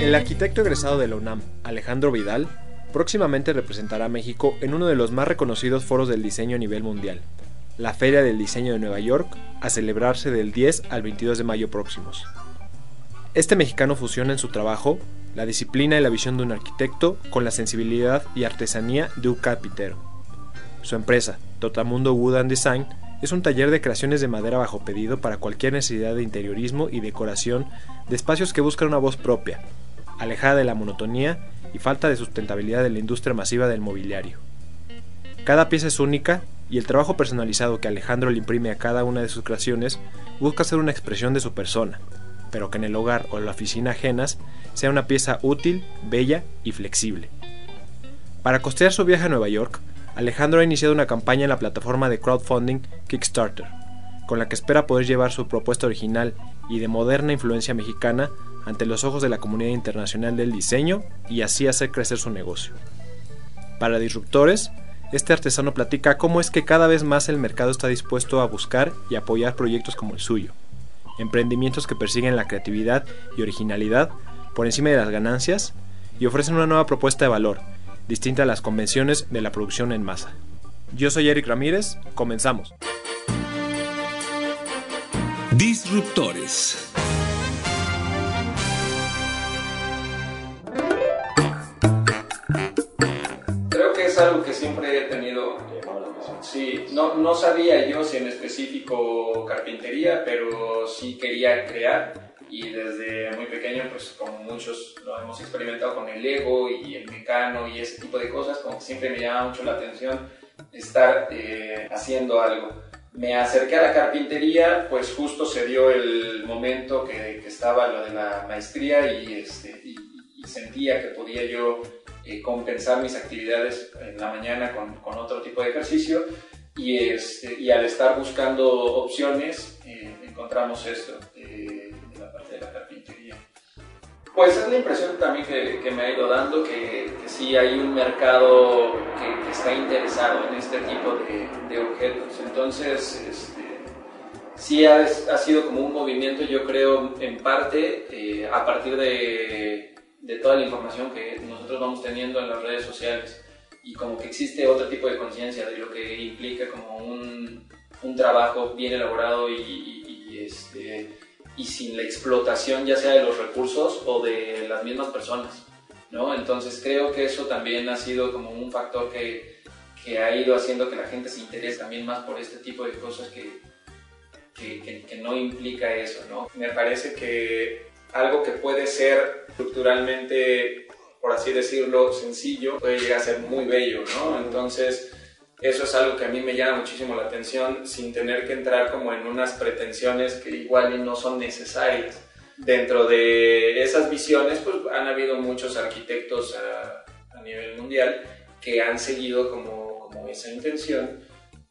El arquitecto egresado de la UNAM, Alejandro Vidal, próximamente representará a México en uno de los más reconocidos foros del diseño a nivel mundial, la Feria del Diseño de Nueva York, a celebrarse del 10 al 22 de mayo próximos. Este mexicano fusiona en su trabajo la disciplina y la visión de un arquitecto con la sensibilidad y artesanía de un carpintero. Su empresa, Totamundo Wood and Design, es un taller de creaciones de madera bajo pedido para cualquier necesidad de interiorismo y decoración de espacios que buscan una voz propia, alejada de la monotonía y falta de sustentabilidad de la industria masiva del mobiliario. Cada pieza es única y el trabajo personalizado que Alejandro le imprime a cada una de sus creaciones busca ser una expresión de su persona, pero que en el hogar o la oficina ajenas sea una pieza útil, bella y flexible. Para costear su viaje a Nueva York, Alejandro ha iniciado una campaña en la plataforma de crowdfunding Kickstarter, con la que espera poder llevar su propuesta original y de moderna influencia mexicana ante los ojos de la comunidad internacional del diseño y así hacer crecer su negocio. Para disruptores, este artesano platica cómo es que cada vez más el mercado está dispuesto a buscar y apoyar proyectos como el suyo, emprendimientos que persiguen la creatividad y originalidad por encima de las ganancias y ofrecen una nueva propuesta de valor, distinta a las convenciones de la producción en masa. Yo soy Eric Ramírez, comenzamos. Disruptores. Es algo que siempre he tenido. Sí, no, no sabía yo si en específico carpintería, pero sí quería crear y desde muy pequeño, pues como muchos lo hemos experimentado con el Lego y el mecano y ese tipo de cosas, como que siempre me llama mucho la atención estar eh, haciendo algo. Me acerqué a la carpintería, pues justo se dio el momento que, que estaba lo de la maestría y, este, y, y sentía que podía yo eh, compensar mis actividades en la mañana con, con otro tipo de ejercicio y, este, y al estar buscando opciones eh, encontramos esto eh, de la parte de la carpintería. Pues es la impresión también que, que me ha ido dando que, que, sí hay un mercado que, que está interesado en este tipo de, de objetos. Entonces, este, sí ha, ha, sido como un movimiento, yo creo, en parte eh, a partir de, de toda la información que nosotros vamos teniendo en las redes sociales y como que existe otro tipo de conciencia de lo que implica como un, un trabajo bien elaborado y, este, y sin la explotación ya sea de los recursos o de las mismas personas, ¿no? Entonces creo que eso también ha sido como un factor que, que ha ido haciendo que la gente se interese también más por este tipo de cosas que, que, que, que no implica eso, ¿no? Me parece que algo que puede ser estructuralmente, por así decirlo, sencillo, puede llegar a ser muy bello, ¿no? Entonces, eso es algo que a mí me llama muchísimo la atención sin tener que entrar como en unas pretensiones que igual no son necesarias. Dentro de esas visiones, pues han habido muchos arquitectos a, a nivel mundial que han seguido como, como esa intención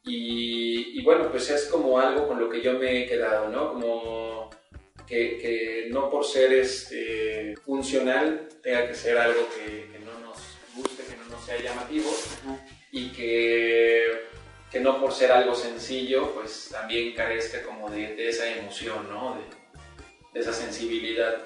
y, y, bueno, pues es como algo con lo que yo me he quedado, ¿no? Como que, que no por ser este, funcional tenga que ser algo que, que, no nos guste, que no nos sea llamativo y que, que, no por ser algo sencillo pues también carezca como de, de esa emoción, ¿no? De, de, esa sensibilidad.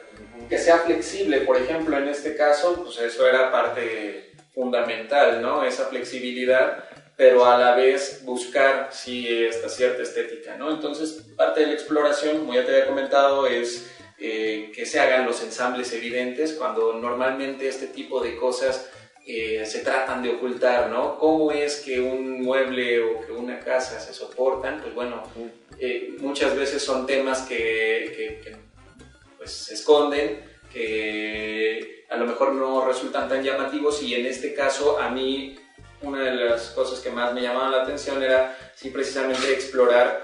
Que sea flexible, por ejemplo, en este caso, pues eso era parte fundamental, ¿no? Esa flexibilidad pero a la vez buscar sí, esta cierta estética, ¿no? Entonces, parte de la exploración, como ya te había comentado, es eh, que se hagan los ensambles evidentes cuando normalmente este tipo de cosas eh, se tratan de ocultar, ¿no? ¿Cómo es que un mueble o que una casa se soportan? Pues bueno, eh, muchas veces son temas que, que, que pues, se esconden, que a lo mejor no resultan tan llamativos y en este caso a mí una de las cosas que más me llamaban la atención era sí precisamente explorar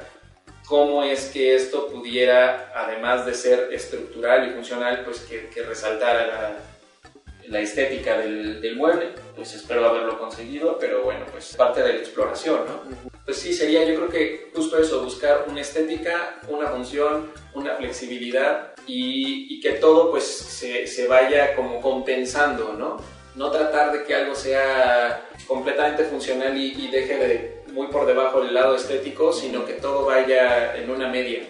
cómo es que esto pudiera, además de ser estructural y funcional, pues que, que resaltara la, la estética del, del, mueble, pues espero haberlo conseguido, pero bueno, pues parte de la exploración, ¿no? Pues sí, sería yo creo que justo eso, buscar una estética, una función, una flexibilidad y, y que todo pues se, se, vaya como compensando, ¿no? No tratar de que algo sea completamente funcional y, y deje de muy por debajo del lado estético, sino que todo vaya en una media.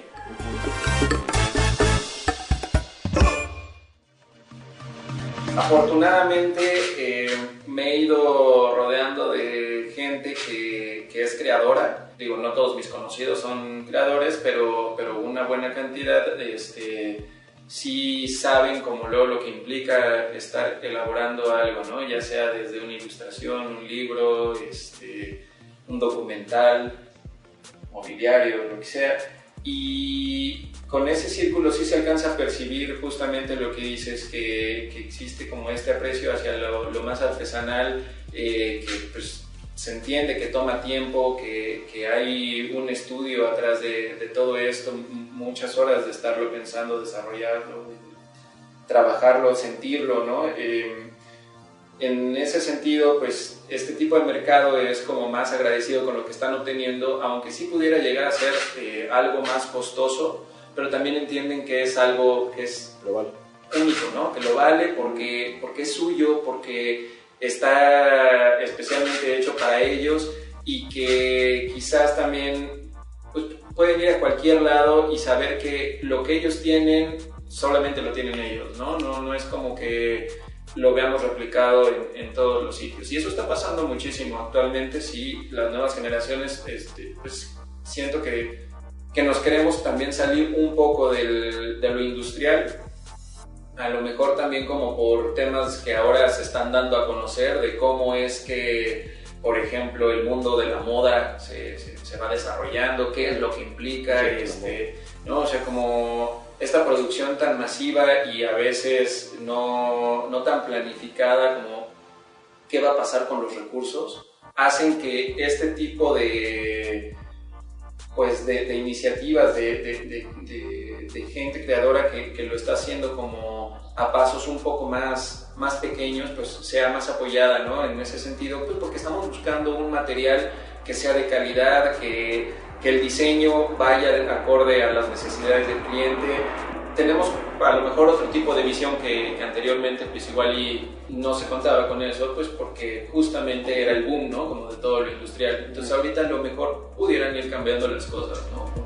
Afortunadamente eh, me he ido rodeando de gente que, que, es creadora. Digo, no todos mis conocidos son creadores, pero, pero una buena cantidad este, sí saben como luego lo que implica estar elaborando algo, ¿no? ya sea desde una ilustración, un libro, este, un documental, mobiliario, lo que sea. Y con ese círculo sí se alcanza a percibir justamente lo que dices, que, que existe como este aprecio hacia lo, lo más artesanal, eh, que pues, se entiende que toma tiempo, que, que hay un estudio atrás de, de, todo esto, muchas horas de estarlo pensando, desarrollarlo, trabajarlo, sentirlo, ¿no? Eh, en ese sentido, pues este tipo de mercado es como más agradecido con lo que están obteniendo, aunque sí pudiera llegar a ser eh, algo más costoso, pero también entienden que es algo que es único, ¿no? Que lo vale porque, porque es suyo, porque está especialmente hecho para ellos y que quizás también pues, pueden ir a cualquier lado y saber que lo que ellos tienen solamente lo tienen ellos, ¿no? No, no es como que lo veamos replicado en, en, todos los sitios. Y eso está pasando muchísimo actualmente, sí, las nuevas generaciones, este, pues siento que, que, nos queremos también salir un poco del, de lo industrial, a lo mejor también como por temas que ahora se están dando a conocer de cómo es que, por ejemplo, el mundo de la moda se, se, se va desarrollando, qué es lo que implica, sí, este, ¿no? O sea, como esta producción tan masiva y a veces no, no, tan planificada como qué va a pasar con los recursos, hacen que este tipo de, pues de, de iniciativas de, de, de, gente creadora que, que, lo está haciendo como a pasos un poco más, más pequeños, pues sea más apoyada, ¿no? En ese sentido, pues porque estamos buscando un material que sea de calidad, que que el diseño vaya acorde a las necesidades del cliente. Tenemos a lo mejor otro tipo de visión que, anteriormente pues igual y no se contaba con eso, pues porque justamente era el boom, ¿no? Como de todo lo industrial. Entonces ahorita lo mejor pudieran ir cambiando las cosas, ¿no?